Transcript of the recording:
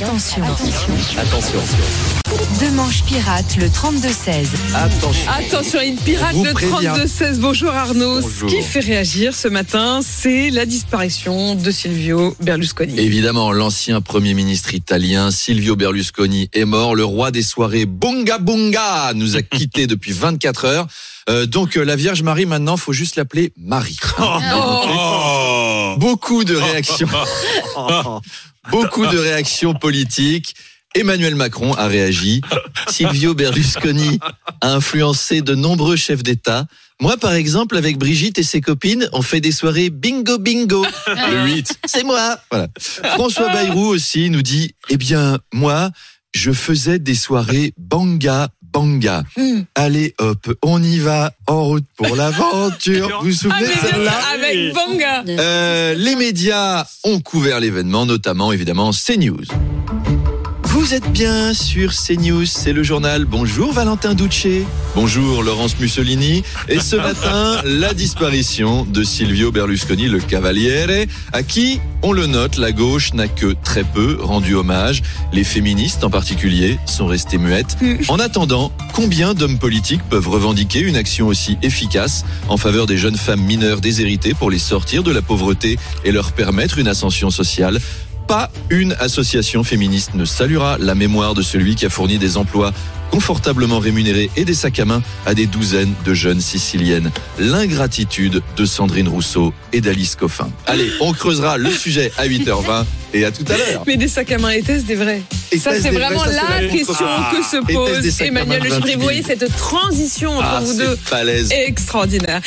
Attention. Attention. Deux manches pirates, le 32-16. Attention. Attention, il pirate prévient. 32-16. Bonjour Arnaud. Bonjour. Ce qui fait réagir ce matin, c'est la disparition de Silvio Berlusconi. Évidemment, l'ancien Premier ministre italien Silvio Berlusconi est mort. Le roi des soirées Bunga Bunga nous a quittés depuis 24 heures. Euh, donc euh, la Vierge Marie, maintenant, faut juste l'appeler Marie. Oh. Beaucoup de réactions. Beaucoup de réactions politiques. Emmanuel Macron a réagi. Silvio Berlusconi a influencé de nombreux chefs d'État. Moi, par exemple, avec Brigitte et ses copines, on fait des soirées bingo bingo. Le 8, c'est moi. Voilà. François Bayrou aussi nous dit, eh bien, moi, je faisais des soirées banga banga. Allez hop, on y va, en route pour l'aventure. Vous vous souvenez de celle-là avec Banga. euh, les médias ont couvert l'événement, notamment évidemment CNews. Vous êtes bien sur CNews, c'est le journal. Bonjour Valentin Duce. Bonjour Laurence Mussolini. Et ce matin, la disparition de Silvio Berlusconi, le Cavaliere, à qui, on le note, la gauche n'a que très peu rendu hommage. Les féministes en particulier sont restées muettes. En attendant, combien d'hommes politiques peuvent revendiquer une action aussi efficace en faveur des jeunes femmes mineures déshéritées pour les sortir de la pauvreté et leur permettre une ascension sociale? Pas une association féministe ne saluera la mémoire de celui qui a fourni des emplois confortablement rémunérés et des sacs à main à des douzaines de jeunes siciliennes. L'ingratitude de Sandrine Rousseau et d'Alice Coffin. Allez, on creusera le sujet à 8h20 et à tout à l'heure. Mais des sacs à main, était-ce des vrais Ça, c'est vraiment vrais Ça, c'est la question Ah. que se pose Emmanuel Le Chevrier. 28 Vous voyez cette transition entre Ah, vous deux balèze. extraordinaire.